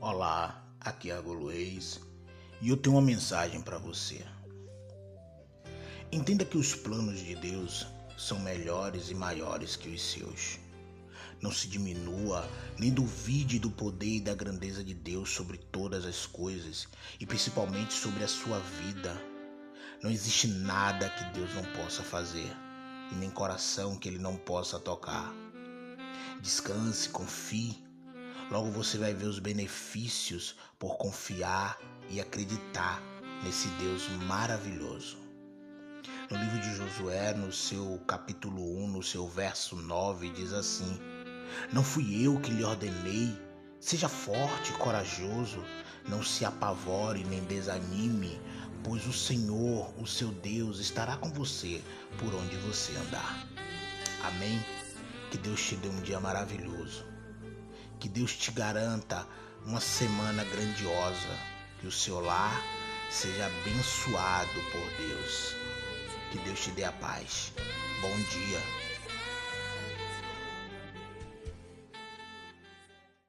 Olá, aqui é a Goluês e eu tenho uma mensagem para você. Entenda que os planos de Deus são melhores e maiores que os seus. Não se diminua nem duvide do poder e da grandeza de Deus sobre todas as coisas e principalmente sobre a sua vida. Não existe nada que Deus não possa fazer e nem coração que Ele não possa tocar. Descanse, confie. Logo você vai ver os benefícios por confiar e acreditar nesse Deus maravilhoso. No livro de Josué, no seu capítulo 1, no seu verso 9, diz assim: Não fui eu que lhe ordenei, seja forte e corajoso, não se apavore nem desanime, pois o Senhor, o seu Deus, estará com você por onde você andar. Amém? Que Deus te dê um dia maravilhoso. Que Deus te garanta uma semana grandiosa. Que o seu lar seja abençoado por Deus. Que Deus te dê a paz. Bom dia.